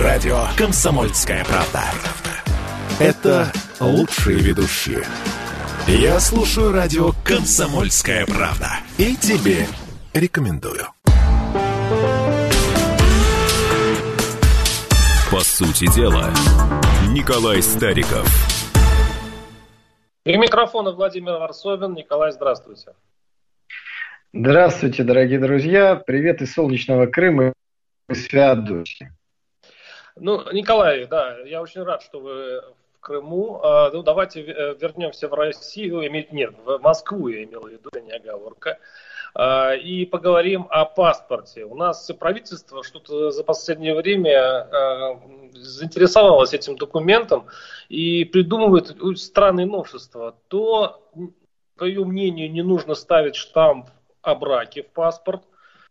радио «Комсомольская правда». Это лучшие ведущие. Я слушаю радио «Комсомольская правда». И тебе рекомендую. По сути дела, Николай Стариков. И микрофона Владимир Варсобин. Николай, здравствуйте. Здравствуйте, дорогие друзья. Привет из солнечного Крыма, Феодосии. Ну, Николай, да, я очень рад, что вы в Крыму. А, ну, давайте э, вернемся в Россию, нет, в Москву я имел в виду, не оговорка. А, и поговорим о паспорте. У нас правительство что-то за последнее время а, заинтересовалось этим документом и придумывает странные новшества. То, по ее мнению, не нужно ставить штамп о браке в паспорт,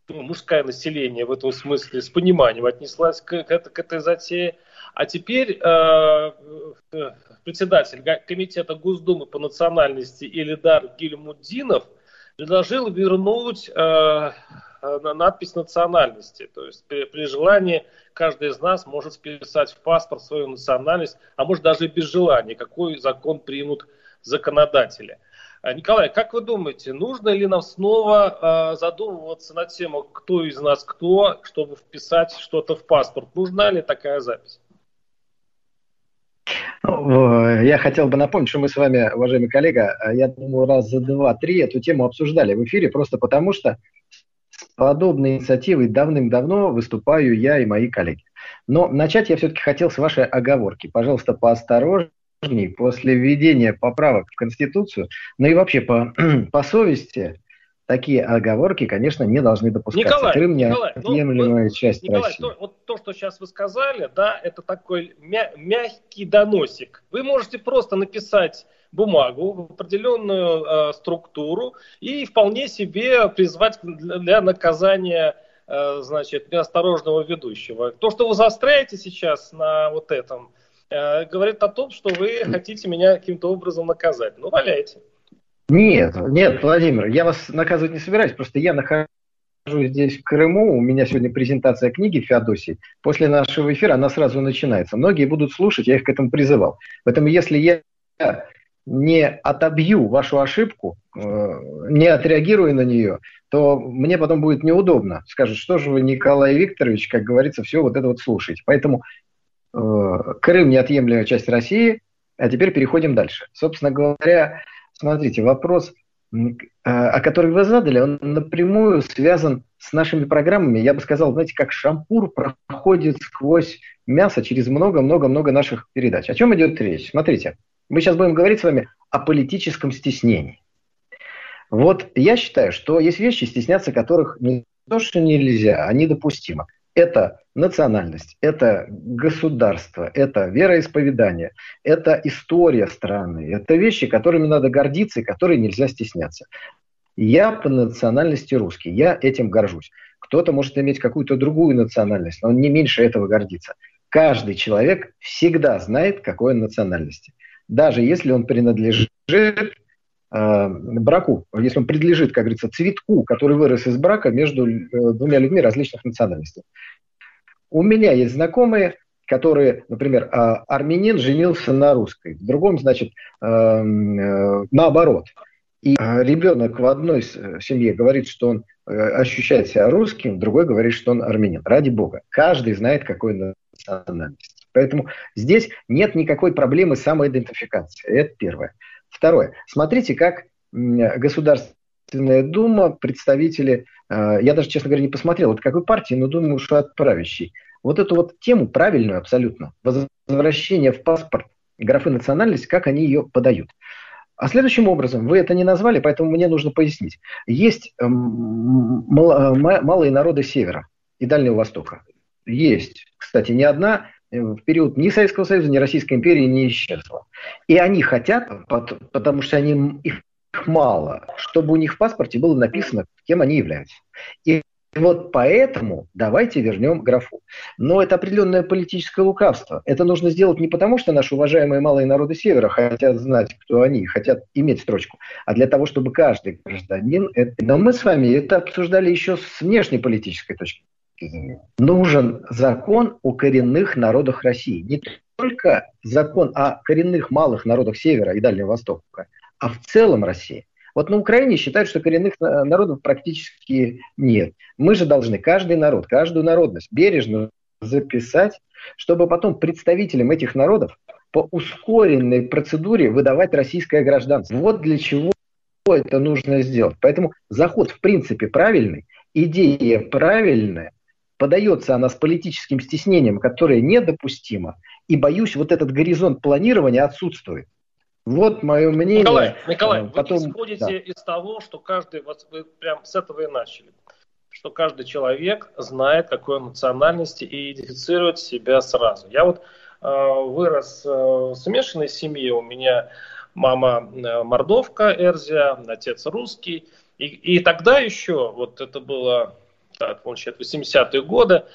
ну, мужское население в этом смысле с пониманием отнеслась к, к, к этой затее. А теперь э, э, председатель комитета Госдумы по национальности Илидар Гильмуддинов предложил вернуть э, э, надпись национальности. То есть при, при желании каждый из нас может вписать в паспорт свою национальность, а может даже без желания, какой закон примут законодатели. А, Николай, как вы думаете, нужно ли нам снова э, задумываться на тему, кто из нас кто, чтобы вписать что-то в паспорт? Нужна ли такая запись? Ну, я хотел бы напомнить, что мы с вами, уважаемый коллега, я думаю, раз за два-три эту тему обсуждали в эфире, просто потому что с подобной инициативой давным-давно выступаю я и мои коллеги. Но начать я все-таки хотел с вашей оговорки. Пожалуйста, поосторожнее после введения поправок в Конституцию, ну и вообще по, по совести, такие оговорки, конечно, не должны допускаться. Николай, Крым Николай, неотъемлемая ну, часть Николай, России. То, вот то, что сейчас вы сказали, да, это такой мя- мягкий доносик. Вы можете просто написать бумагу в определенную э, структуру и вполне себе призвать для, для наказания э, значит, неосторожного ведущего. То, что вы заостряете сейчас на вот этом, Э, говорит о том, что вы хотите меня каким-то образом наказать. Ну, валяйте. Нет, нет, Владимир, я вас наказывать не собираюсь, просто я нахожусь здесь, в Крыму, у меня сегодня презентация книги Феодосии. После нашего эфира она сразу начинается. Многие будут слушать, я их к этому призывал. Поэтому если я не отобью вашу ошибку, э, не отреагирую на нее, то мне потом будет неудобно. Скажут, что же вы, Николай Викторович, как говорится, все вот это вот слушаете. Поэтому Крым неотъемлемая часть России, а теперь переходим дальше. Собственно говоря, смотрите, вопрос, э, о который вы задали, он напрямую связан с нашими программами. Я бы сказал, знаете, как шампур проходит сквозь мясо через много-много-много наших передач. О чем идет речь? Смотрите, мы сейчас будем говорить с вами о политическом стеснении. Вот я считаю, что есть вещи, стесняться которых не то, что нельзя, а недопустимо это национальность, это государство, это вероисповедание, это история страны, это вещи, которыми надо гордиться и которые нельзя стесняться. Я по национальности русский, я этим горжусь. Кто-то может иметь какую-то другую национальность, но он не меньше этого гордится. Каждый человек всегда знает, какой он национальности. Даже если он принадлежит браку, если он принадлежит, как говорится, цветку, который вырос из брака между э, двумя людьми различных национальностей. У меня есть знакомые, которые, например, а, армянин женился на русской, в другом, значит, э, наоборот. И ребенок в одной э, семье говорит, что он э, ощущает себя русским, другой говорит, что он армянин. Ради бога, каждый знает, какой национальность. Поэтому здесь нет никакой проблемы самоидентификации. Это первое. Второе. Смотрите, как Государственная Дума, представители Э, я даже, честно говоря, не посмотрел, от какой партии, но думаю, что от правящей. Вот эту вот тему правильную абсолютно, возвращение в паспорт графы национальность, как они ее подают. А следующим образом, вы это не назвали, поэтому мне нужно пояснить. Есть эм, малые народы Севера и Дальнего Востока. Есть, кстати, ни одна э, в период ни Советского Союза, ни Российской империи не исчезла. И они хотят, потому что они, их мало, чтобы у них в паспорте было написано, кем они являются. И вот поэтому давайте вернем графу. Но это определенное политическое лукавство. Это нужно сделать не потому, что наши уважаемые малые народы Севера хотят знать, кто они, хотят иметь строчку, а для того, чтобы каждый гражданин... Но мы с вами это обсуждали еще с внешней политической точки нужен закон о коренных народах России. Не только закон о коренных малых народах Севера и Дальнего Востока, а в целом России. Вот на Украине считают, что коренных народов практически нет. Мы же должны каждый народ, каждую народность бережно записать, чтобы потом представителям этих народов по ускоренной процедуре выдавать российское гражданство. Вот для чего это нужно сделать. Поэтому заход в принципе правильный, идея правильная, подается она с политическим стеснением, которое недопустимо, и боюсь, вот этот горизонт планирования отсутствует. Вот мое мнение. Николай, Николай, Потом, вы исходите да. из того, что каждый, вот вы прям с этого и начали, что каждый человек знает, какой он национальности и идентифицирует себя сразу. Я вот э, вырос э, в смешанной семье, у меня мама э, мордовка Эрзия, отец русский, и, и тогда еще, вот это было так, получается, 80-е годы,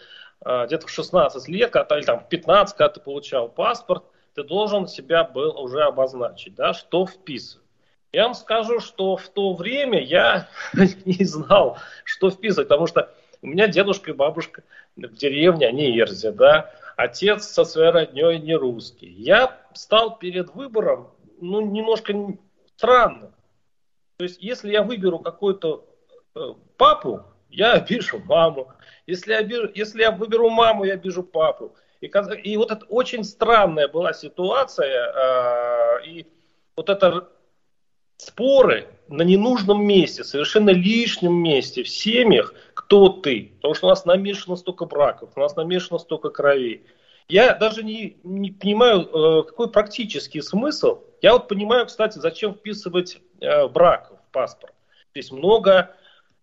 а, где-то в 16 лет, или там в 15, когда ты получал паспорт, ты должен себя был уже обозначить, да, что вписывать. Я вам скажу, что в то время я не знал, что вписывать, потому что у меня дедушка и бабушка в деревне, они ерзи, да, отец со своей родней не русский. Я стал перед выбором, ну, немножко странно. То есть, если я выберу какой-то э, папу, я обижу маму. Если я, обижу, если я выберу маму, я обижу папу. И, и вот это очень странная была ситуация. Э, и вот это споры на ненужном месте, совершенно лишнем месте в семьях, кто ты. Потому что у нас намешано столько браков, у нас намешано столько кровей. Я даже не, не понимаю, э, какой практический смысл. Я вот понимаю, кстати, зачем вписывать э, брак в паспорт. Здесь много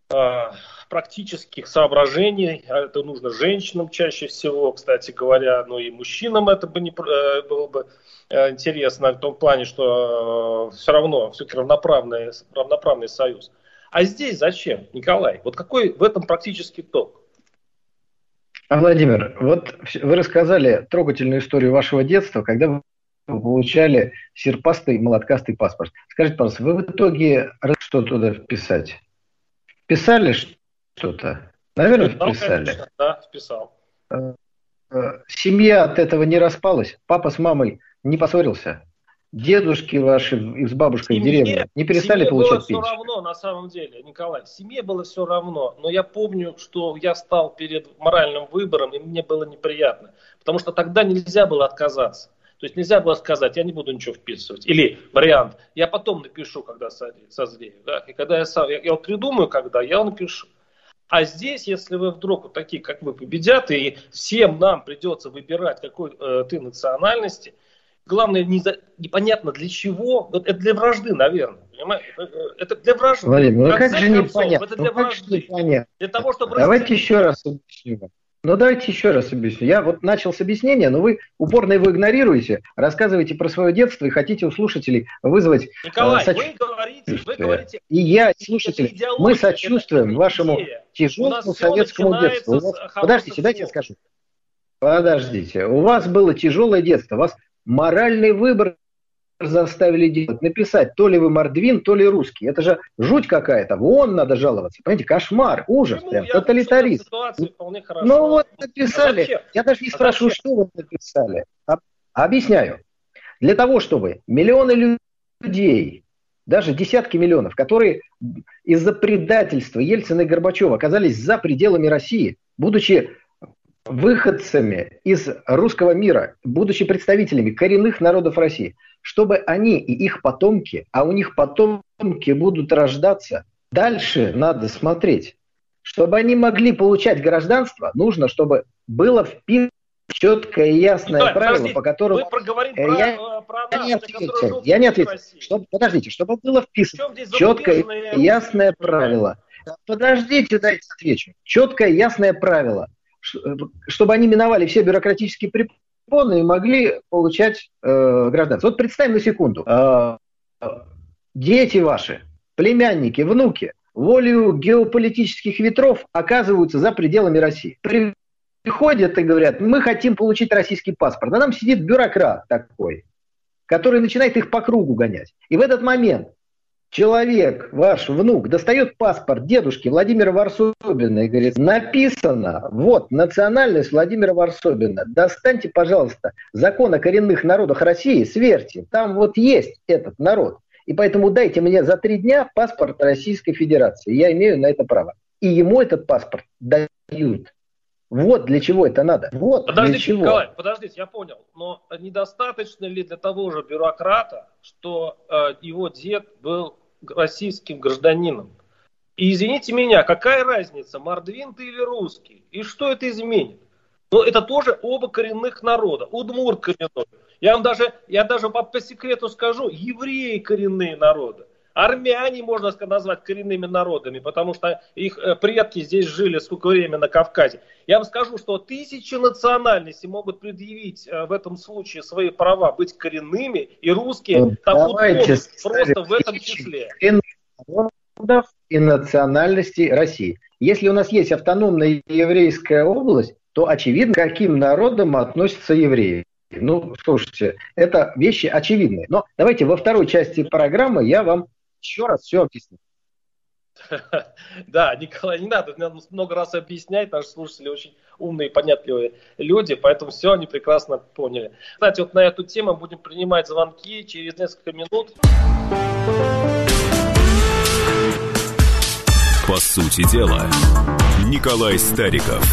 э, практических соображений. Это нужно женщинам чаще всего, кстати говоря, но и мужчинам это бы не, э, было бы э, интересно в том плане, что э, все равно все-таки равноправный, равноправный союз. А здесь зачем, Николай? Вот какой в этом практический ток? А, Владимир, вот вы рассказали трогательную историю вашего детства, когда вы получали серпастый молоткастый паспорт. Скажите, пожалуйста, вы в итоге что туда вписать? Писали что-то? Наверное, вписал, вписали. Конечно, да, вписал. Э, э, семья от этого не распалась? Папа с мамой не поссорился? Дедушки ваши с бабушкой семье, в деревне не перестали получать пенсию? было все равно, на самом деле, Николай. Семье было все равно. Но я помню, что я стал перед моральным выбором, и мне было неприятно. Потому что тогда нельзя было отказаться. То есть нельзя было сказать, я не буду ничего вписывать. Или вариант, я потом напишу, когда созрею. Да? И когда я сам, я, я придумаю, когда, я напишу. А здесь, если вы вдруг вот такие, как вы, победят, и всем нам придется выбирать, какой э, ты национальности, главное, не за, непонятно для чего, вот это для вражды, наверное. Понимаете? Э, это для вражды. Владимир, ну как же непонятно? Это для ну, вражды. Непонятно. Для того, чтобы Давайте еще раз объясню. Ну, давайте еще раз объясню. Я вот начал с объяснения, но вы упорно его игнорируете, рассказываете про свое детство и хотите у слушателей вызвать Николай, э, соч... вы говорите, вы говорите... И я, слушатели, мы сочувствуем вашему тяжелому советскому детству. Вас... Подождите, дайте я скажу. Подождите. У вас было тяжелое детство, у вас моральный выбор заставили делать, написать, то ли вы мордвин, то ли русский. Это же жуть какая-то. Вон надо жаловаться. Понимаете, кошмар, ужас, Почему? прям, тоталитаризм. Ну вот написали. А Я даже не а спрашиваю, зачем? что вы написали. А, объясняю. Для того, чтобы миллионы людей, даже десятки миллионов, которые из-за предательства Ельцина и Горбачева оказались за пределами России, будучи выходцами из русского мира, будучи представителями коренных народов России – чтобы они и их потомки, а у них потомки будут рождаться, дальше надо смотреть. Чтобы они могли получать гражданство, нужно, чтобы было вписано четкое и ясное Николай, правило, по которому... Мы проговорим э, я, про, про я не ответил. Я не ответил. Чтобы, подождите, чтобы было вписано четкое и ясное правило. Подождите, дайте отвечу. Четкое ясное правило, э, чтобы они миновали все бюрократические препятствия, и могли получать э, гражданство. Вот представим на секунду. Э, дети ваши, племянники, внуки волею геополитических ветров оказываются за пределами России. Приходят и говорят, мы хотим получить российский паспорт. А там сидит бюрократ такой, который начинает их по кругу гонять. И в этот момент человек, ваш внук, достает паспорт дедушки Владимира Варсобина и говорит, написано, вот, национальность Владимира Варсобина, достаньте, пожалуйста, закон о коренных народах России, сверьте, там вот есть этот народ. И поэтому дайте мне за три дня паспорт Российской Федерации. Я имею на это право. И ему этот паспорт дают. Вот для чего это надо. Вот подождите, для чего. Николай, подождите, я понял. Но недостаточно ли для того же бюрократа, что э, его дед был российским гражданином? И извините меня, какая разница, мордвин ты или русский? И что это изменит? Но это тоже оба коренных народа. Удмурт коренной. Я вам даже, я даже по, по секрету скажу, евреи коренные народы. Армяне можно назвать коренными народами, потому что их э, предки здесь жили сколько времени на Кавказе. Я вам скажу, что тысячи национальностей могут предъявить э, в этом случае свои права быть коренными, и русские вот там просто в этом числе. Народов и национальностей России. Если у нас есть автономная еврейская область, то очевидно, каким народом относятся евреи. Ну, слушайте, это вещи очевидные. Но давайте во второй части программы я вам еще раз все объясню. Да, Николай, не надо, надо много раз объяснять, наши слушатели очень умные и понятливые люди, поэтому все они прекрасно поняли. Кстати, вот на эту тему будем принимать звонки через несколько минут. По сути дела, Николай Стариков.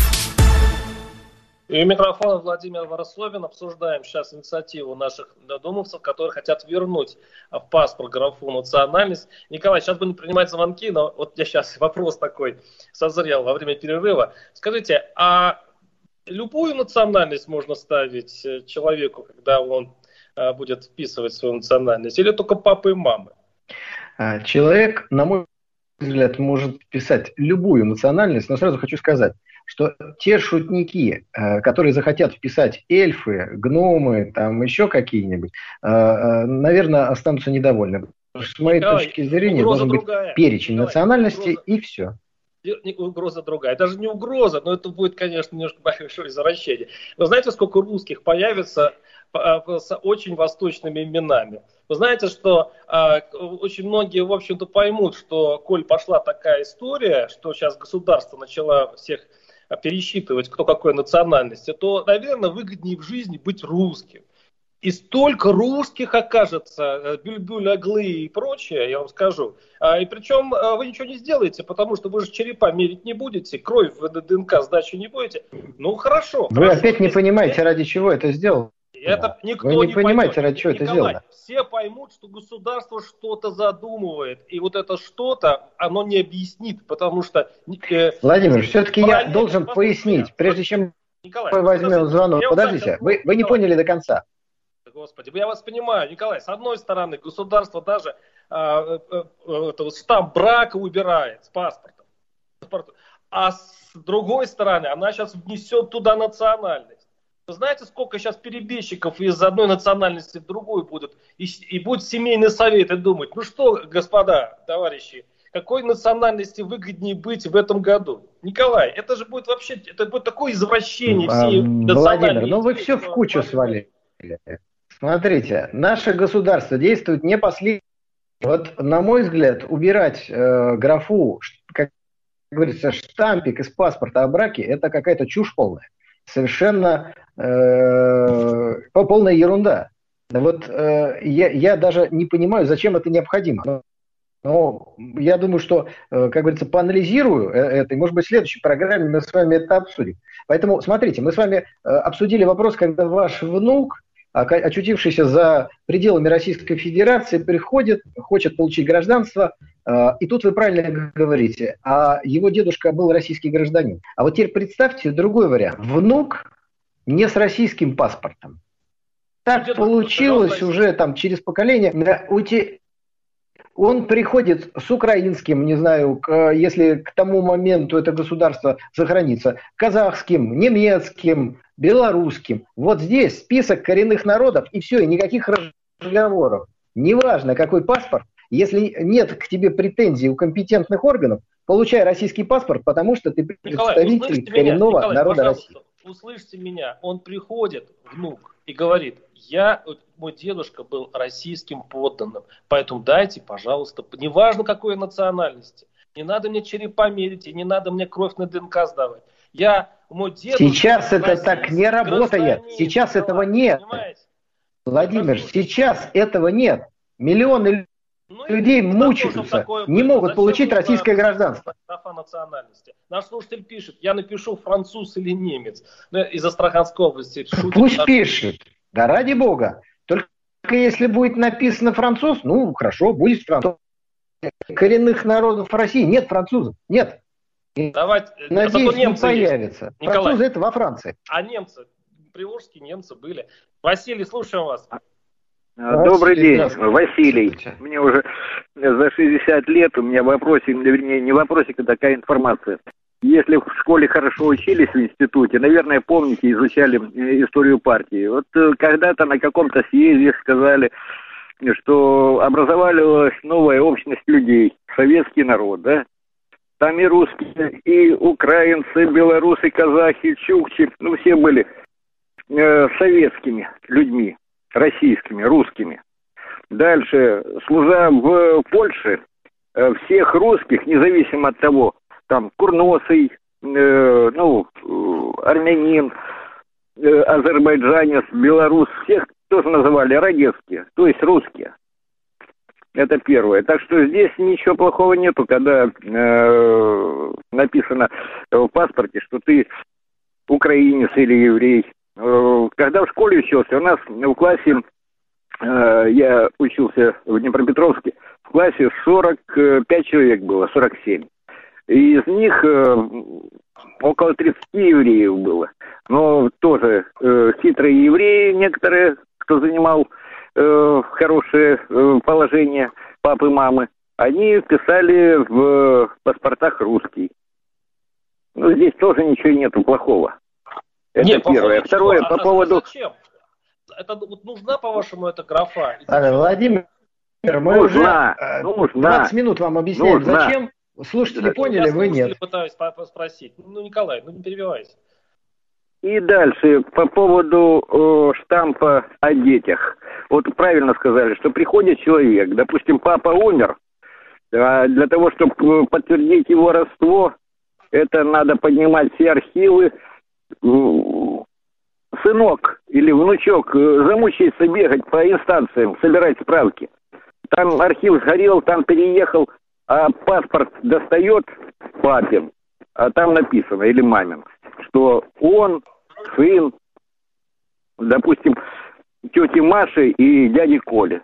И у микрофона Владимир Воросовин. Обсуждаем сейчас инициативу наших додумовцев, которые хотят вернуть в паспорт графу национальность. Николай, сейчас будем принимать звонки, но вот я сейчас вопрос такой созрел во время перерыва. Скажите, а любую национальность можно ставить э, человеку, когда он э, будет вписывать свою национальность, или только папы и мамы? А, человек, на мой взгляд, может писать любую национальность, но сразу хочу сказать, что те шутники, э, которые захотят вписать эльфы, гномы, там еще какие-нибудь, э, э, наверное, останутся недовольны. С моей Николай, точки зрения должен другая. быть перечень Николай, национальностей угроза. и все угроза другая. Даже не угроза, но это будет, конечно, немножко большое извращение. Вы знаете, сколько русских появится с очень восточными именами? Вы знаете, что э, очень многие, в общем-то, поймут, что, коль пошла такая история, что сейчас государство начало всех пересчитывать, кто какой национальности, то, наверное, выгоднее в жизни быть русским. И столько русских окажется, э, бюльбюль, оглы и прочее, я вам скажу. А, и причем а, вы ничего не сделаете, потому что вы же черепа мерить не будете, кровь в ДНК сдачи не будете. Ну хорошо. Вы хорошо, опять не понимаете, ради чего это сделал. Это никто Вы не, не понимаете, поймет. ради чего Николай, это сделано. Все поймут, что государство что-то задумывает. И вот это что-то, оно не объяснит, потому что... Э, Владимир, все-таки я должен пояснить, прежде чем Николай, мы возьмем звонок. Подождите, вы, вы не поняли до конца. Господи, я вас понимаю, Николай, с одной стороны, государство даже а, а, а, это, штамп брака убирает с паспортом. А с другой стороны, она сейчас внесет туда национальность. Знаете, сколько сейчас перебежчиков из одной национальности в другую будут? И, и будет семейный совет и думать, ну что, господа, товарищи, какой национальности выгоднее быть в этом году? Николай, это же будет вообще, это будет такое извращение всей Владимир, ну вы все в кучу свалили. Смотрите, наше государство действует не последний. Вот, на мой взгляд, убирать э, графу, как говорится, штампик из паспорта о браке, это какая-то чушь полная совершенно полная ерунда. Вот э, я, я даже не понимаю, зачем это необходимо. Но, но я думаю, что, э, как говорится, поанализирую э, это, и, может быть, в следующей программе мы с вами это обсудим. Поэтому, смотрите, мы с вами э, обсудили вопрос, когда ваш внук очутившийся за пределами Российской Федерации, приходит, хочет получить гражданство, э, и тут вы правильно говорите, а его дедушка был российский гражданин. А вот теперь представьте другой вариант. Внук не с российским паспортом. Так Дедушка получилось уже там через поколение. Он приходит с украинским, не знаю, к, если к тому моменту это государство сохранится, казахским, немецким, белорусским. Вот здесь список коренных народов, и все, и никаких разговоров. Неважно, какой паспорт, если нет к тебе претензий у компетентных органов, получай российский паспорт, потому что ты представитель Николай, коренного Николай, народа России. Услышьте меня, он приходит, внук, и говорит, я, мой дедушка был российским подданным, поэтому дайте, пожалуйста, неважно какой национальности, не надо мне черепа мерить, и не надо мне кровь на ДНК сдавать. Я, мой дедушка... Сейчас это так не работает, сейчас этого нет. Понимаете? Владимир, сейчас этого нет. Миллионы ну, людей мучаются, не могут получить российское гражданство. национальности. Наш слушатель пишет, я напишу француз или немец. Ну, из Астраханской области. Шутит, Пусть наш... пишет, да ради бога. Только если будет написано француз, ну хорошо, будет француз. Коренных народов России нет французов, нет. Давайте, Надеюсь, не появится. Николай, Французы это во Франции. А немцы? Приволжские немцы были. Василий, слушаем вас. А, добрый день, Василий. Мне уже за 60 лет, у меня вопросик, вернее, не вопросик, а такая информация. Если в школе хорошо учились в институте, наверное, помните, изучали э, историю партии. Вот э, когда-то на каком-то съезде сказали, что образовалась новая общность людей, советский народ, да? Там и русские, и украинцы, белорусы, казахи, чукчи, ну все были э, советскими людьми российскими, русскими. Дальше, служа в Польше, э, всех русских, независимо от того, там, курносый, э, ну, э, армянин, э, азербайджанец, белорус, всех тоже называли родецкие, то есть русские. Это первое. Так что здесь ничего плохого нету, когда э, написано в паспорте, что ты украинец или еврей. Э, когда в школе учился, у нас в классе, э, я учился в Днепропетровске, в классе 45 человек было, 47. И из них э, около 30 евреев было. Но тоже хитрые евреи некоторые, кто занимал хорошее положение папы, мамы, они писали в паспортах русский. Ну, здесь тоже ничего нету плохого. Это Нет, первое. По Второе, по а, поводу... А зачем? Это вот нужна, по-вашему, эта графа? А, Владимир, мы нужна, уже нужна. 20 минут вам объясняем, нужна. зачем. Слушатели поняли, вы нет. пытаюсь спросить. Ну, Николай, ну не перебивайся. И дальше, по поводу э, штампа о детях. Вот правильно сказали, что приходит человек, допустим, папа умер, а для того, чтобы подтвердить его родство, это надо поднимать все архивы, сынок или внучок э, замучается бегать по инстанциям, собирать справки. Там архив сгорел, там переехал, а паспорт достает папин, а там написано, или мамин, что он сын, допустим, тети Маши и дяди Коли.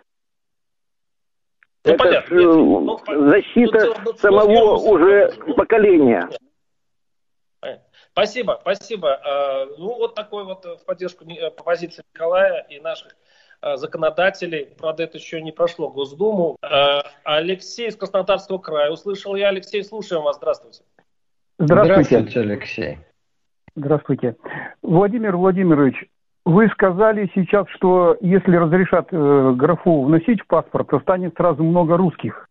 Ну, Это понятно. Э, ну, защита ну, самого уже поколения. Спасибо, спасибо. А, ну, вот такой вот в поддержку э, позиции Николая и наших законодателей. Правда, это еще не прошло Госдуму. Алексей из Краснодарского края. Услышал я. Алексей, слушаем вас. Здравствуйте. Здравствуйте, Здравствуйте Алексей. Здравствуйте. Владимир Владимирович, вы сказали сейчас, что если разрешат э, графу вносить в паспорт, то станет сразу много русских.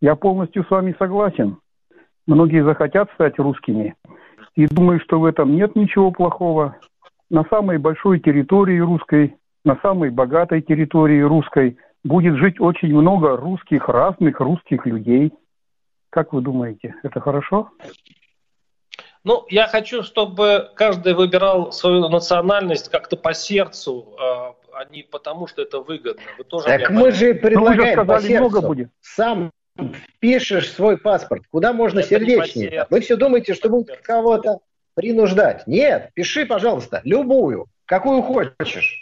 Я полностью с вами согласен. Многие захотят стать русскими. И думаю, что в этом нет ничего плохого. На самой большой территории русской, на самой богатой территории русской будет жить очень много русских, разных русских людей. Как вы думаете, это хорошо? Ну, я хочу, чтобы каждый выбирал свою национальность как-то по сердцу, а, а не потому, что это выгодно. Вы тоже так мы же предлагаем ну, вы же сказали, по сердцу. много будет. Сам пишешь свой паспорт, куда можно Это сердечнее. Вы все думаете, что будут кого-то принуждать. Нет, пиши, пожалуйста, любую, какую хочешь.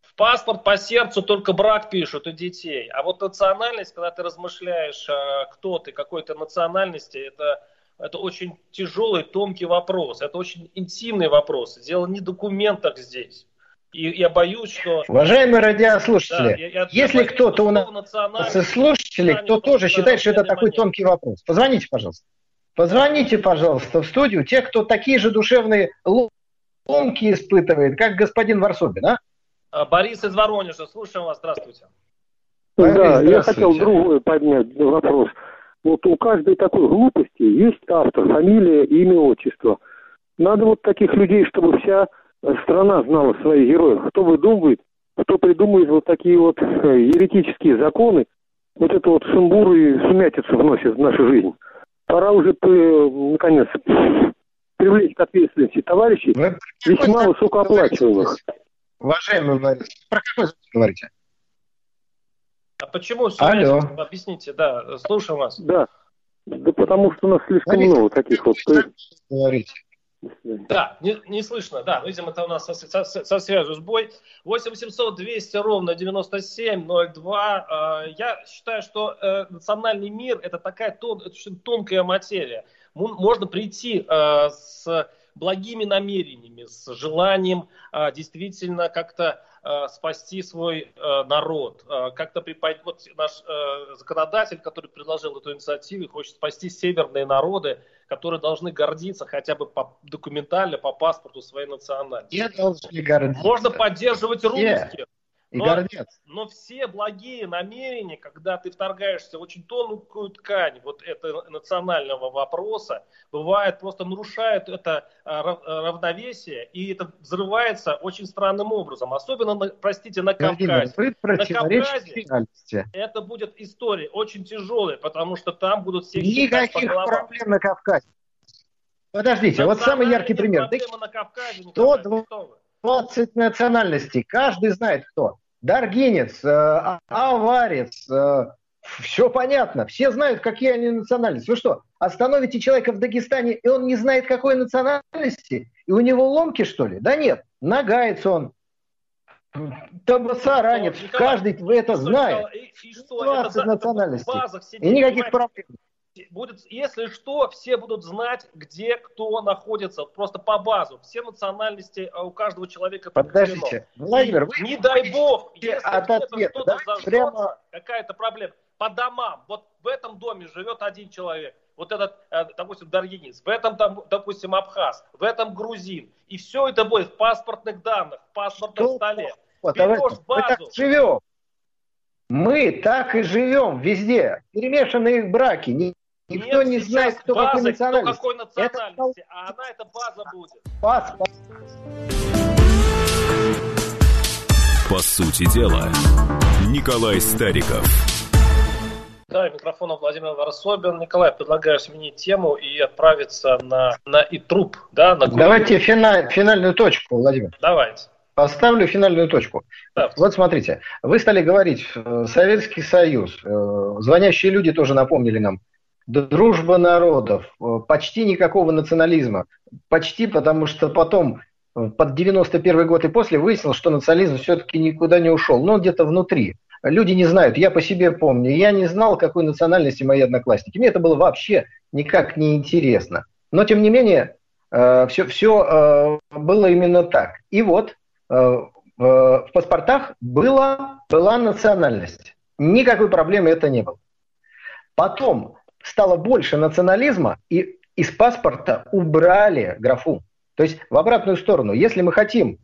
В паспорт по сердцу только брак пишут и детей. А вот национальность, когда ты размышляешь, а, кто ты, какой то национальности, это, это очень тяжелый, тонкий вопрос. Это очень интимный вопрос. Дело не в документах здесь. И я боюсь, что... Уважаемые радиослушатели, да, я, я, если кто-то у нас из слушателей, кто тоже считает, что это такой тонкий вопрос, позвоните, пожалуйста. Позвоните, пожалуйста, в студию те, кто такие же душевные ломки испытывает, как господин Варсобин, а? а? Борис из Воронежа, слушаем вас, здравствуйте. Борис, да, здравствуйте. я хотел другой поднять вопрос. Вот у каждой такой глупости есть автор, фамилия, имя, отчество – Надо вот таких людей, чтобы вся страна знала своих героев. Кто выдумывает, кто придумывает вот такие вот э, еретические законы, вот это вот сумбур и сумятицу вносит в нашу жизнь. Пора уже, э, наконец, привлечь к ответственности товарищей Вы весьма высокооплачиваемых. Уважаемый Борис, про какой закон говорите? А почему? Алло. Объясните, да, слушаю вас. Да, да потому что у нас слишком Борис, много таких вот. Говорите. Да, не, не слышно, да, видимо, это у нас со, со, со связью сбой. 8 800 200 ровно 9702. Э, я считаю, что э, национальный мир это такая тон, это очень тонкая материя. Можно прийти э, с благими намерениями, с желанием э, действительно как-то э, спасти свой э, народ. Как-то припад... вот наш законодатель, который предложил эту инициативу, хочет спасти северные народы, которые должны гордиться хотя бы по, документально, по паспорту своей национальности. Все должны гордиться. Можно поддерживать русских. Yeah и но, гордятся. Но все благие намерения, когда ты вторгаешься в очень тонкую ткань вот этого национального вопроса, бывает просто нарушают это а, равновесие, и это взрывается очень странным образом. Особенно, на, простите, на Кавказе. Вы на Кавказе это будет история очень тяжелая, потому что там будут все Никаких проблем на Кавказе. Подождите, вот самый яркий пример. На Кавказе, 120 национальностей, каждый знает кто. Даргинец, э, Аварец, э, все понятно, все знают, какие они национальности. Вы что, остановите человека в Дагестане, и он не знает, какой национальности? И у него ломки, что ли? Да нет, нагаец он, Табасаранец, каждый вы это знает. И, и что? 20 это, национальностей. И никаких проблем будет, если что, все будут знать, где кто находится, просто по базу. Все национальности а у каждого человека Подождите, Владимир, вы... Не дай бог, если от ответа, что-то зажжется, прямо... какая-то проблема. По домам, вот в этом доме живет один человек, вот этот, э, допустим, даргинец, в этом, допустим, абхаз, в этом грузин. И все это будет в паспортных данных, в паспортном что? столе. Вот, Берешь базу. Мы так живем. Мы так и живем везде. Перемешанные браки. Никто Нет, не знает, кто база, какой национальности. Кто какой национальности, это... а она эта база будет. Паспорт. По сути дела, Николай Стариков. Да, микрофон Владимир Варсобин. Николай, предлагаю сменить тему и отправиться на, на ИТРУП. Да, на Давайте финаль, финальную точку, Владимир. Давайте. Поставлю финальную точку. Да. Вот смотрите, вы стали говорить э, Советский Союз. Э, звонящие люди тоже напомнили нам дружба народов, э, почти никакого национализма. Почти, потому что потом, э, под 91 год и после, выяснилось, что национализм все-таки никуда не ушел. Но где-то внутри. Люди не знают, я по себе помню. Я не знал, какой национальности мои одноклассники. Мне это было вообще никак не интересно. Но, тем не менее, все, э, все было именно так. И вот в паспортах была, была национальность. Никакой проблемы это не было. Потом стало больше национализма, и из паспорта убрали графу. То есть в обратную сторону. Если мы хотим,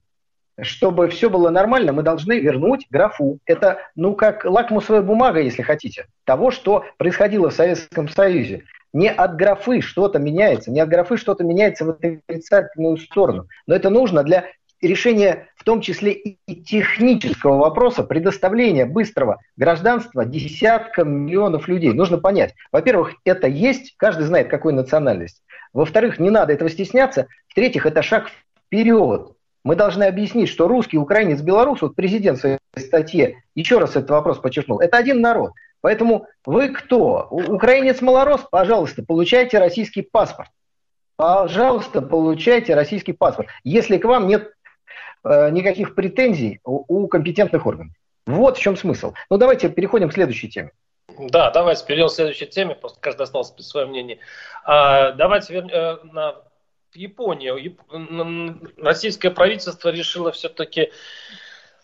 чтобы все было нормально, мы должны вернуть графу. Это, ну, как лакмусовая бумага, если хотите, того, что происходило в Советском Союзе. Не от графы что-то меняется, не от графы что-то меняется в отрицательную сторону. Но это нужно для решение в том числе и технического вопроса предоставления быстрого гражданства десяткам миллионов людей. Нужно понять, во-первых, это есть, каждый знает, какой национальность. Во-вторых, не надо этого стесняться. В-третьих, это шаг вперед. Мы должны объяснить, что русский, украинец, белорус, вот президент в своей статье еще раз этот вопрос подчеркнул, это один народ. Поэтому вы кто? Украинец малорос? Пожалуйста, получайте российский паспорт. Пожалуйста, получайте российский паспорт. Если к вам нет никаких претензий у, компетентных органов. Вот в чем смысл. Ну давайте переходим к следующей теме. Да, давайте перейдем к следующей теме, просто каждый остался без своего мнения. А, давайте вернем э, на Японию. Яп... Российское правительство решило все-таки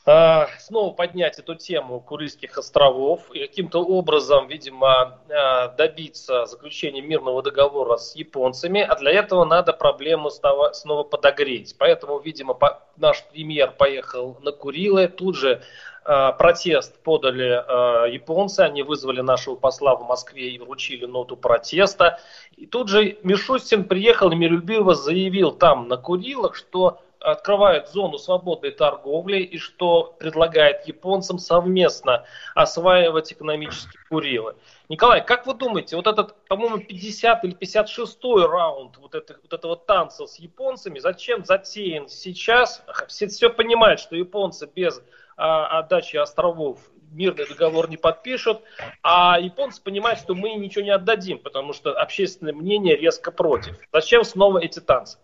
снова поднять эту тему Курильских островов и каким-то образом, видимо, а, добиться заключения мирного договора с японцами, а для этого надо проблему снова подогреть. Поэтому, видимо, наш премьер поехал на Курилы, тут же а, протест подали японцы, они вызвали нашего посла в Москве и вручили ноту протеста. И тут же Мишустин приехал и миролюбиво заявил там на Курилах, что открывает зону свободной торговли и что предлагает японцам совместно осваивать экономические Курилы. Николай, как вы думаете, вот этот, по-моему, 50 или 56 раунд вот, это, вот этого танца с японцами, зачем затеян сейчас? Все, все понимают, что японцы без а, отдачи островов мирный договор не подпишут, а японцы понимают, что мы ничего не отдадим, потому что общественное мнение резко против. Зачем снова эти танцы?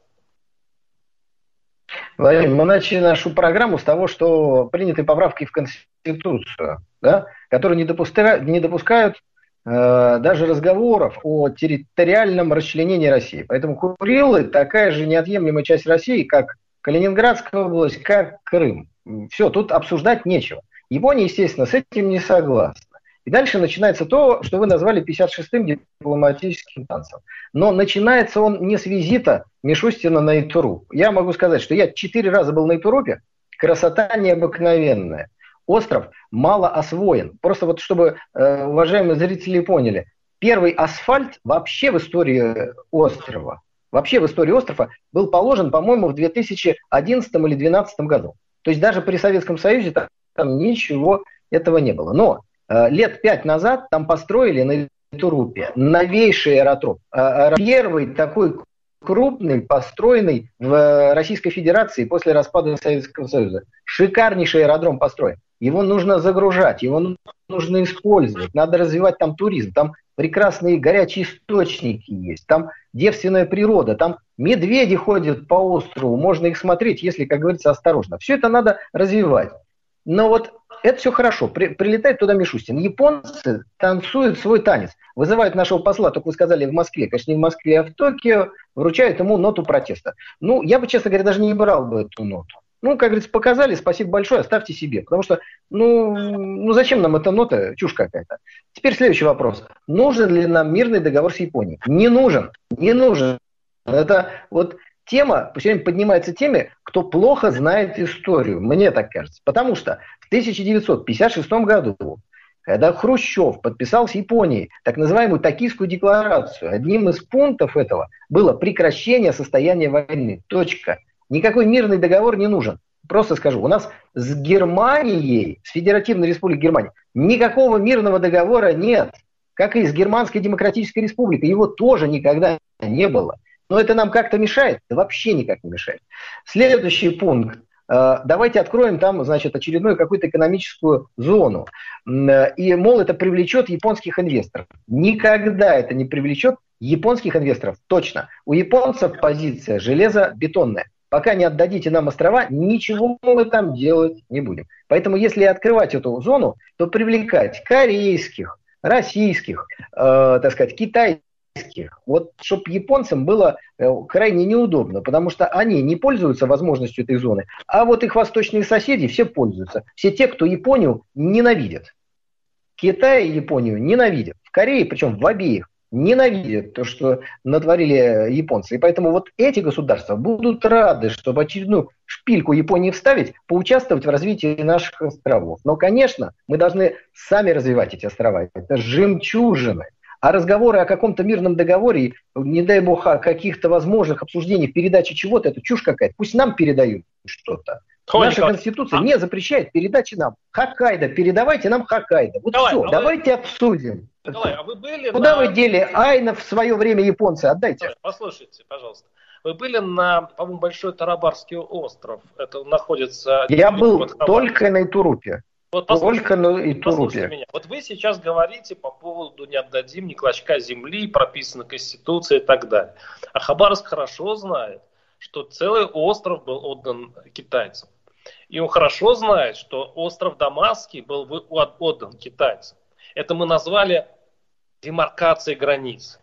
Владимир, мы начали нашу программу с того, что приняты поправки в Конституцию, да, которые не допускают, не допускают э, даже разговоров о территориальном расчленении России. Поэтому Курилы такая же неотъемлемая часть России, как Калининградская область, как Крым. Все, тут обсуждать нечего. Япония, естественно, с этим не согласна. И дальше начинается то, что вы назвали 56-м дипломатическим танцем. Но начинается он не с визита Мишустина на Итуру. Я могу сказать, что я четыре раза был на Итурупе. Красота необыкновенная. Остров мало освоен. Просто вот чтобы э, уважаемые зрители поняли, первый асфальт вообще в истории острова, вообще в истории острова был положен, по-моему, в 2011 или 2012 году. То есть даже при Советском Союзе там, там ничего этого не было. Но лет пять назад там построили на Турупе новейший аэродром. Э, первый такой крупный, построенный в Российской Федерации после распада Советского Союза. Шикарнейший аэродром построен. Его нужно загружать, его нужно использовать, надо развивать там туризм, там прекрасные горячие источники есть, там девственная природа, там медведи ходят по острову, можно их смотреть, если, как говорится, осторожно. Все это надо развивать. Но вот это все хорошо. При, прилетает туда Мишустин. Японцы танцуют свой танец. Вызывают нашего посла, только вы сказали, в Москве. Конечно, не в Москве, а в Токио. Вручают ему ноту протеста. Ну, я бы, честно говоря, даже не брал бы эту ноту. Ну, как говорится, показали, спасибо большое, оставьте себе. Потому что, ну, ну зачем нам эта нота, чушь какая-то. Теперь следующий вопрос. Нужен ли нам мирный договор с Японией? Не нужен, не нужен. Это вот тема, все время поднимается теми, кто плохо знает историю, мне так кажется. Потому что в 1956 году, когда Хрущев подписал с Японией так называемую Токийскую декларацию, одним из пунктов этого было прекращение состояния войны. Точка. Никакой мирный договор не нужен. Просто скажу, у нас с Германией, с Федеративной Республикой Германии, никакого мирного договора нет. Как и с Германской Демократической Республикой. Его тоже никогда не было. Но это нам как-то мешает? Да вообще никак не мешает. Следующий пункт. Э, давайте откроем там, значит, очередную какую-то экономическую зону. И, мол, это привлечет японских инвесторов. Никогда это не привлечет японских инвесторов. Точно. У японцев позиция железобетонная. Пока не отдадите нам острова, ничего мы там делать не будем. Поэтому если открывать эту зону, то привлекать корейских, российских, э, так сказать, китайских, вот чтобы японцам было э, крайне неудобно, потому что они не пользуются возможностью этой зоны, а вот их восточные соседи все пользуются. Все те, кто Японию ненавидят. Китай Японию ненавидят. В Корее, причем в обеих, ненавидят то, что натворили японцы. И поэтому вот эти государства будут рады, чтобы очередную шпильку Японии вставить, поучаствовать в развитии наших островов. Но, конечно, мы должны сами развивать эти острова. Это жемчужины. А разговоры о каком-то мирном договоре, не дай бог, о каких-то возможных обсуждениях, передаче чего-то, это чушь какая-то. Пусть нам передают что-то. Наша Конституция а? не запрещает передачи нам. Хоккайдо, передавайте нам Хоккайдо. Вот Николай, все, а давайте обсудим. Николай, а вы были Куда на... вы дели Айнов в свое время японцы? Отдайте. Николай, послушайте, пожалуйста. Вы были на, по-моему, Большой Тарабарский остров. Это находится... Я был только на Итурупе. Вот Только ну, и Турупе. меня. Вот вы сейчас говорите по поводу «не отдадим ни клочка земли», прописана Конституция и так далее. А Хабаровск хорошо знает, что целый остров был отдан китайцам. И он хорошо знает, что остров Дамасский был отдан китайцам. Это мы назвали демаркацией границ.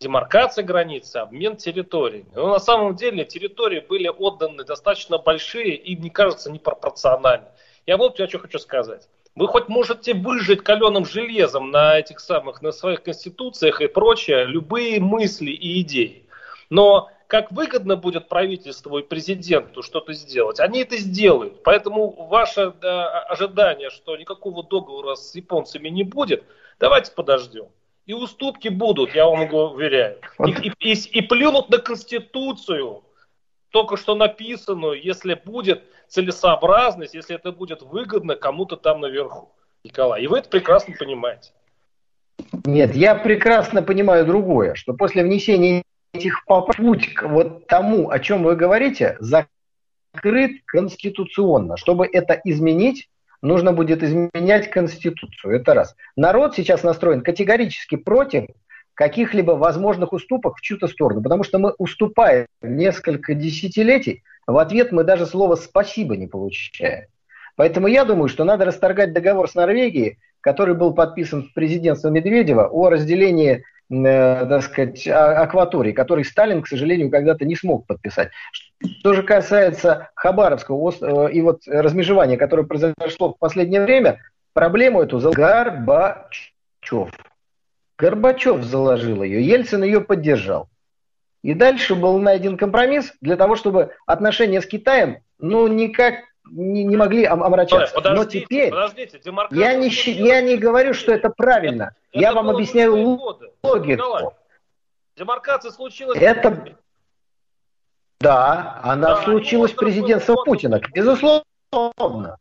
демаркация границы, обмен территориями. Но на самом деле территории были отданы достаточно большие и, мне кажется, непропорционально. Я вот я что хочу сказать. Вы хоть можете выжить каленым железом на этих самых, на своих конституциях и прочее, любые мысли и идеи. Но как выгодно будет правительству и президенту что-то сделать, они это сделают. Поэтому ваше да, ожидание, что никакого договора с японцами не будет, давайте подождем. И уступки будут, я вам уверяю. И, и, и, и плюнут на Конституцию, только что написанную, если будет целесообразность, если это будет выгодно кому-то там наверху. Николай, и вы это прекрасно понимаете. Нет, я прекрасно понимаю другое, что после внесения этих попуть к вот тому, о чем вы говорите, закрыт конституционно. Чтобы это изменить, нужно будет изменять Конституцию. Это раз. Народ сейчас настроен категорически против каких-либо возможных уступок в чью-то сторону, потому что мы уступаем несколько десятилетий, в ответ мы даже слова «спасибо» не получаем. Поэтому я думаю, что надо расторгать договор с Норвегией, который был подписан в президентство Медведева о разделении Э, так сказать, а, акваторий, который Сталин, к сожалению, когда-то не смог подписать. Что же касается Хабаровского э, и вот размежевания, которое произошло в последнее время, проблему эту заложил Горбачев. Горбачев заложил ее, Ельцин ее поддержал. И дальше был найден компромисс для того, чтобы отношения с Китаем, ну, никак не, не могли омрачаться. Но теперь подождите, я, не, я не говорю, что это правильно. Это, я это вам объясняю логику. Николай, демаркация случилась. Это... Да, она да, случилась президентством Путина. Безусловно.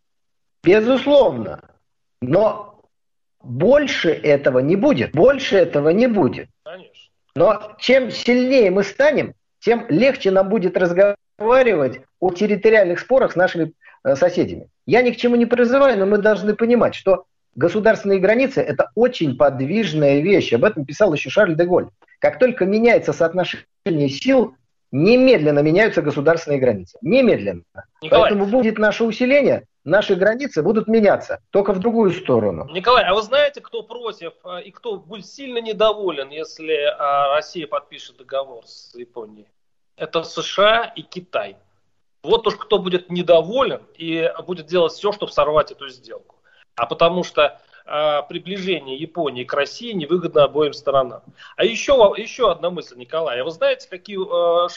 Безусловно. Но больше этого не будет. Больше этого не будет. Конечно. Но чем сильнее мы станем, тем легче нам будет разговаривать о территориальных спорах с нашими Э, соседями. Я ни к чему не призываю, но мы должны понимать, что государственные границы – это очень подвижная вещь. Об этом писал еще Шарль де Голь. Как только меняется соотношение сил, немедленно меняются государственные границы. Немедленно. Николай. Поэтому будет наше усиление, наши границы будут меняться, только в другую сторону. Николай, а вы знаете, кто против э, и кто будет сильно недоволен, если э, Россия подпишет договор с Японией? Это США и Китай. Вот уж кто будет недоволен и будет делать все, чтобы сорвать эту сделку. А потому что приближение Японии к России невыгодно обоим сторонам. А еще, еще одна мысль, Николай. А вы знаете, какие, э,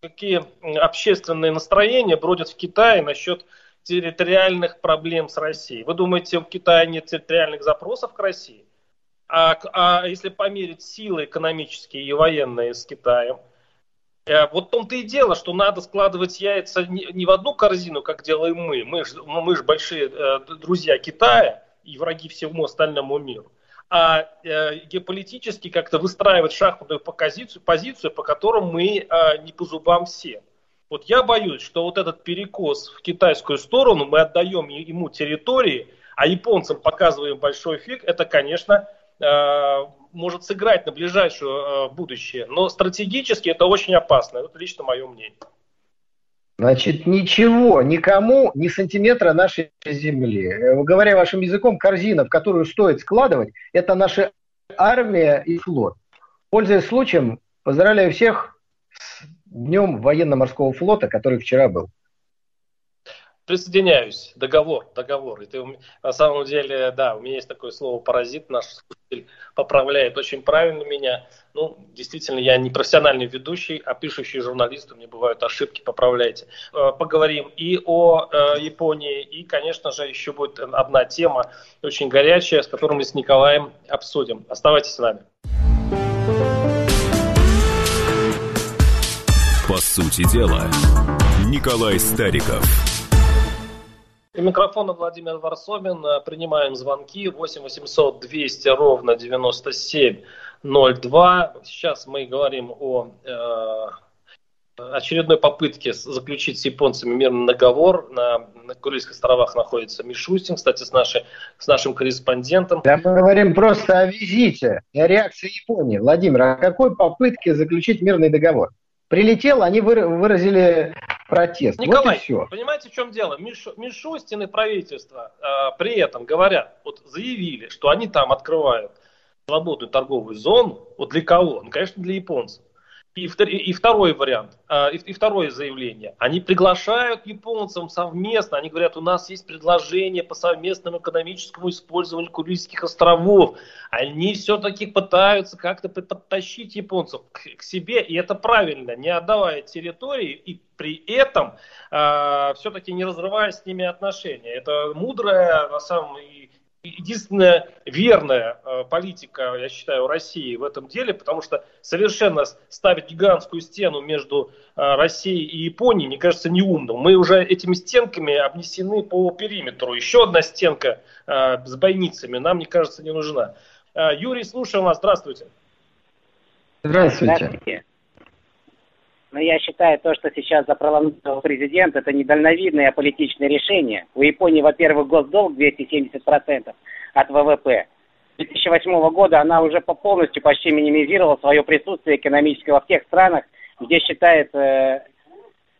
какие общественные настроения бродят в Китае насчет территориальных проблем с Россией? Вы думаете, в Китае нет территориальных запросов к России? А, а если померить силы экономические и военные с Китаем – Э, вот в том-то и дело, что надо складывать яйца не в одну корзину, как делаем мы. Мы же ну, мы ж большие э, друзья Китая и враги всему остальному миру. А э, геополитически как-то выстраивать шахматную позицию, позицию, по которой мы э, не по зубам все. Вот я боюсь, что вот этот перекос в китайскую сторону, мы отдаем ему территории, а японцам показываем большой фиг, это, конечно, э, может сыграть на ближайшее э, будущее. Но стратегически это очень опасно. Это лично мое мнение. Значит, ничего, никому, ни сантиметра нашей земли. Э, говоря вашим языком, корзина, в которую стоит складывать, это наша армия и флот. Пользуясь случаем, поздравляю всех с Днем военно-морского флота, который вчера был присоединяюсь. Договор, договор. И ты, на самом деле, да, у меня есть такое слово паразит, наш слушатель поправляет очень правильно меня. Ну, действительно, я не профессиональный ведущий, а пишущий журналист, у меня бывают ошибки, поправляйте. Э, поговорим и о э, Японии, и, конечно же, еще будет одна тема очень горячая, с которой мы с Николаем обсудим. Оставайтесь с нами. По сути дела, Николай Стариков. У микрофона Владимир Варсобин. Принимаем звонки 8 800 200 ровно 9702. Сейчас мы говорим о э, очередной попытке заключить с японцами мирный договор. На, на Курильских островах находится Мишустин, кстати, с, нашей, с нашим корреспондентом. Да, мы говорим просто о визите и о реакции Японии. Владимир, о какой попытке заключить мирный договор? Прилетел, они выразили протест. Николай, вот все. понимаете, в чем дело? Миш, Мишустин и правительство э, при этом говорят, вот заявили, что они там открывают свободную торговую зону, вот для кого? Ну, конечно, для японцев. И, и второй вариант, а, и второе заявление. Они приглашают японцам совместно, они говорят, у нас есть предложение по совместному экономическому использованию Курильских островов. Они все-таки пытаются как-то подтащить японцев к, к себе, и это правильно, не отдавая территории и при этом э, а, все-таки не разрывая с ними отношения. Это мудрая, на самом деле, единственная верная э, политика, я считаю, России в этом деле, потому что совершенно ставить гигантскую стену между э, Россией и Японией, мне кажется, неумным. Мы уже этими стенками обнесены по периметру. Еще одна стенка э, с бойницами нам, мне кажется, не нужна. Юрий, слушаем вас. Здравствуйте. Здравствуйте. Здравствуйте. Но я считаю, то, что сейчас запроламутил президент, это недальновидное политичное решение. У Японии, во-первых, госдолг 270% от ВВП. С 2008 года она уже полностью почти минимизировала свое присутствие экономическое во всех странах, где считает э,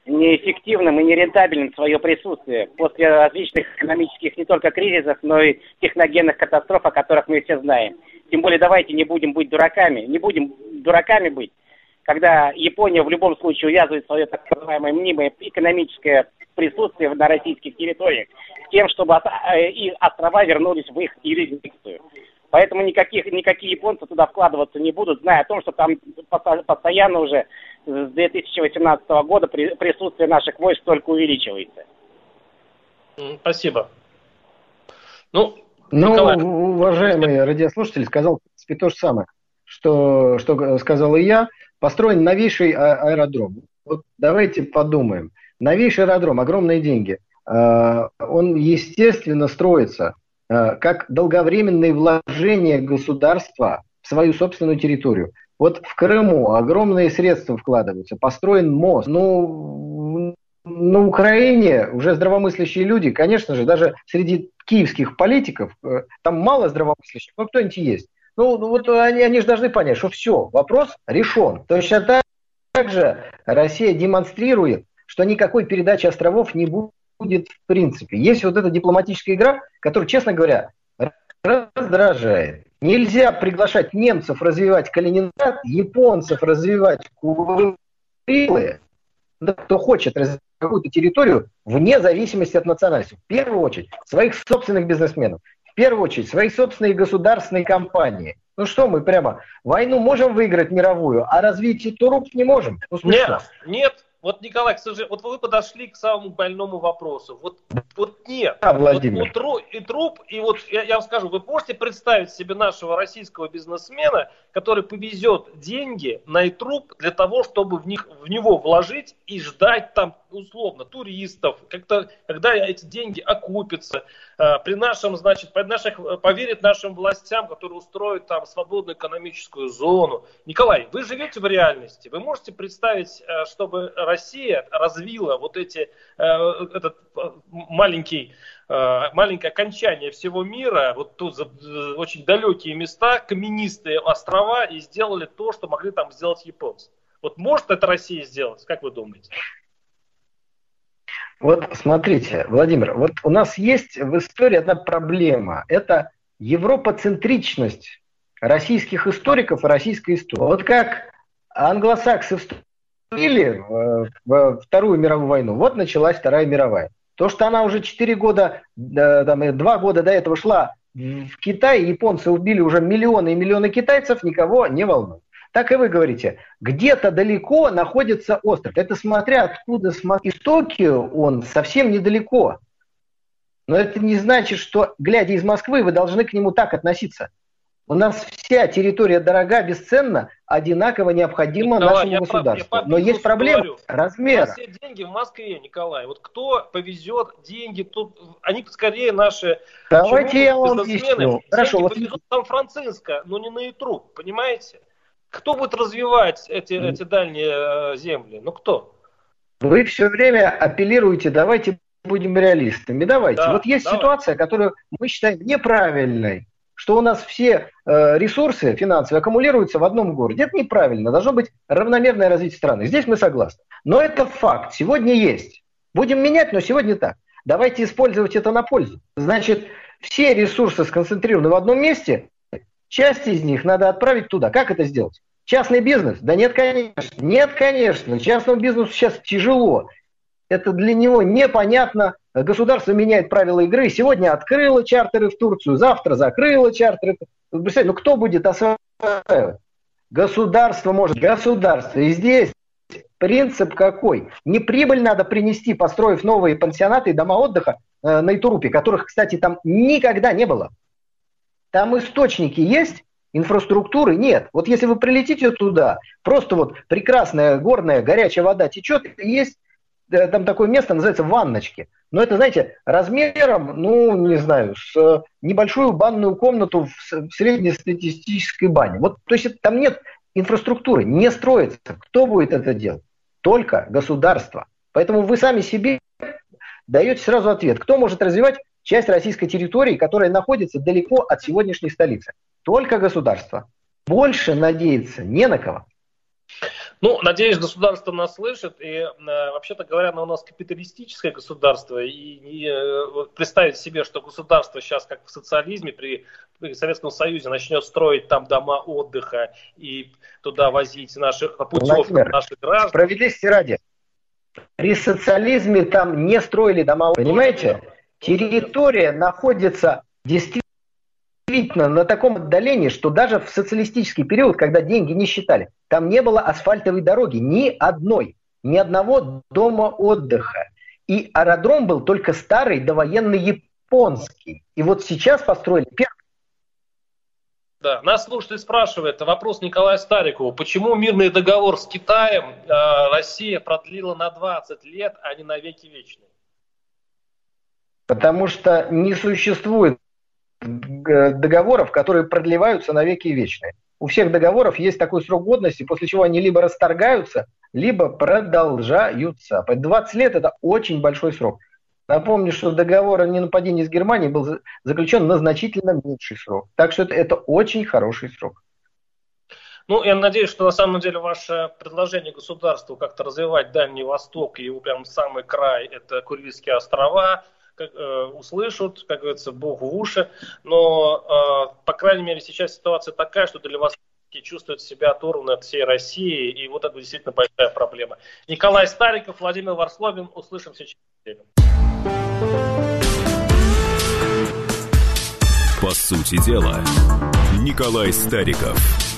неэффективным и нерентабельным свое присутствие после различных экономических не только кризисов, но и техногенных катастроф, о которых мы все знаем. Тем более давайте не будем быть дураками, не будем дураками быть когда Япония в любом случае увязывает свое так называемое мнимое экономическое присутствие на российских территориях с тем, чтобы э, и острова вернулись в их юрисдикцию. Поэтому никаких, никакие японцы туда вкладываться не будут, зная о том, что там постоянно уже с 2018 года присутствие наших войск только увеличивается. Спасибо. Ну, ну Николай... уважаемый радиослушатель сказал, в принципе, то же самое, что, что сказал и я построен новейший а, аэродром. Вот давайте подумаем. Новейший аэродром, огромные деньги. А, он, естественно, строится а, как долговременные вложения государства в свою собственную территорию. Вот в Крыму огромные средства вкладываются, построен мост. Ну, на Украине уже здравомыслящие люди, конечно же, даже среди киевских политиков, э, там мало здравомыслящих, но кто-нибудь есть. Ну, ну, вот они, они же должны понять, что все, вопрос решен. То есть так, также Россия демонстрирует, что никакой передачи островов не будет в принципе. Есть вот эта дипломатическая игра, которая, честно говоря, раздражает. Нельзя приглашать немцев развивать Калининград, японцев развивать Курилы, кто хочет развивать какую-то территорию вне зависимости от национальности. В первую очередь своих собственных бизнесменов в первую очередь свои собственные государственные компании. Ну что мы прямо войну можем выиграть мировую, а развить труп не можем? Ну, нет, нет, вот, Николай, к сожалению, вот вы подошли к самому больному вопросу. Вот, вот нет. А, Владимир. Вот, вот, и труп, и вот я, я вам скажу, вы можете представить себе нашего российского бизнесмена, который повезет деньги на труп для того, чтобы в, них, в него вложить и ждать там условно туристов, как-то, когда эти деньги окупятся, э, при нашем, значит, при наших, поверит нашим властям, которые устроят там свободную экономическую зону. Николай, вы живете в реальности, вы можете представить, э, чтобы Россия развила вот эти, э, этот маленький маленькое окончание всего мира, вот тут очень далекие места, каменистые острова, и сделали то, что могли там сделать японцы. Вот может это Россия сделать, как вы думаете? Вот смотрите, Владимир, вот у нас есть в истории одна проблема. Это европоцентричность российских историков и российской истории. Вот как англосаксы вступили в, Вторую мировую войну, вот началась Вторая мировая. То, что она уже 4 года, там, 2 года до этого шла в Китай, японцы убили уже миллионы и миллионы китайцев, никого не волнует так и вы говорите, где-то далеко находится остров. Это смотря откуда из Токио он совсем недалеко. Но это не значит, что, глядя из Москвы, вы должны к нему так относиться. У нас вся территория дорога, бесценна, одинаково необходима Николай, нашему государству. Прав, Но есть проблема говорю. размера. все деньги в Москве, Николай. Вот кто повезет деньги тут? Они скорее наши Давайте я вам объясню. Хорошо, вот... повезут в Сан-Франциско, но не на Итру, понимаете? Кто будет развивать эти, эти дальние э, земли? Ну кто? Вы все время апеллируете, давайте будем реалистами. Давайте. Да, вот есть давай. ситуация, которую мы считаем неправильной, что у нас все э, ресурсы финансовые аккумулируются в одном городе. Это неправильно. Должно быть равномерное развитие страны. Здесь мы согласны. Но это факт. Сегодня есть. Будем менять, но сегодня так. Давайте использовать это на пользу. Значит, все ресурсы сконцентрированы в одном месте, часть из них надо отправить туда. Как это сделать? Частный бизнес? Да нет, конечно. Нет, конечно. Частному бизнесу сейчас тяжело. Это для него непонятно. Государство меняет правила игры. Сегодня открыло чартеры в Турцию, завтра закрыло чартеры. Представляете, ну кто будет осваивать? Государство может. Государство. И здесь принцип какой? Не прибыль надо принести, построив новые пансионаты и дома отдыха э, на Итурупе, которых, кстати, там никогда не было. Там источники есть, инфраструктуры нет. Вот если вы прилетите туда, просто вот прекрасная горная горячая вода течет, есть э, там такое место, называется ванночки. Но это, знаете, размером, ну, не знаю, с э, небольшую банную комнату в среднестатистической бане. Вот, то есть там нет инфраструктуры, не строится. Кто будет это делать? Только государство. Поэтому вы сами себе даете сразу ответ. Кто может развивать часть российской территории, которая находится далеко от сегодняшней столицы? Только государство. Больше надеяться не на кого. Ну, надеюсь, государство нас слышит. И, э, вообще-то говоря, оно у нас капиталистическое государство. И не, э, представить себе, что государство сейчас, как в социализме, при, при Советском Союзе, начнет строить там дома отдыха и туда возить наши путевки наших граждан. Справедливости ради. При социализме там не строили дома отдыха. Понимаете? Территория находится действительно на таком отдалении, что даже в социалистический период, когда деньги не считали, там не было асфальтовой дороги, ни одной, ни одного дома отдыха. И аэродром был только старый довоенный японский. И вот сейчас построили первый. Да, нас слушатель спрашивает, вопрос Николая Старикову, почему мирный договор с Китаем э, Россия продлила на 20 лет, а не на веки вечные? Потому что не существует договоров, которые продлеваются на веки вечные. У всех договоров есть такой срок годности, после чего они либо расторгаются, либо продолжаются. 20 лет – это очень большой срок. Напомню, что договор о ненападении с Германией был заключен на значительно меньший срок. Так что это, это очень хороший срок. Ну, я надеюсь, что на самом деле ваше предложение государству как-то развивать Дальний Восток и его прям самый край, это Курильские острова, как, э, услышат, как говорится, Бог в уши. Но, э, по крайней мере, сейчас ситуация такая, что вас чувствуют себя оторваны от всей России, и вот это действительно большая проблема. Николай Стариков, Владимир Варсловин. Услышимся через неделю. По сути дела, Николай Стариков.